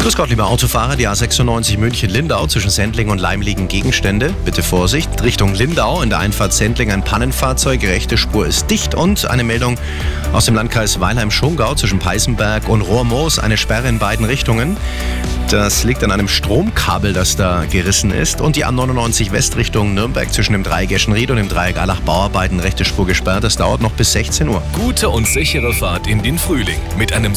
Grüß Gott, liebe Autofahrer, die A96 München-Lindau zwischen Sendling und Leim liegen Gegenstände. Bitte Vorsicht. Richtung Lindau in der Einfahrt Sendling ein Pannenfahrzeug, rechte Spur ist dicht und eine Meldung aus dem Landkreis Weilheim-Schongau zwischen Peißenberg und Rohrmoos, eine Sperre in beiden Richtungen. Das liegt an einem Stromkabel, das da gerissen ist. Und die A99 West Richtung Nürnberg zwischen dem Dreieck Eschenried und dem Dreieck Allach-Bauarbeiten rechte Spur gesperrt. Das dauert noch bis 16 Uhr. Gute und sichere Fahrt in den Frühling mit einem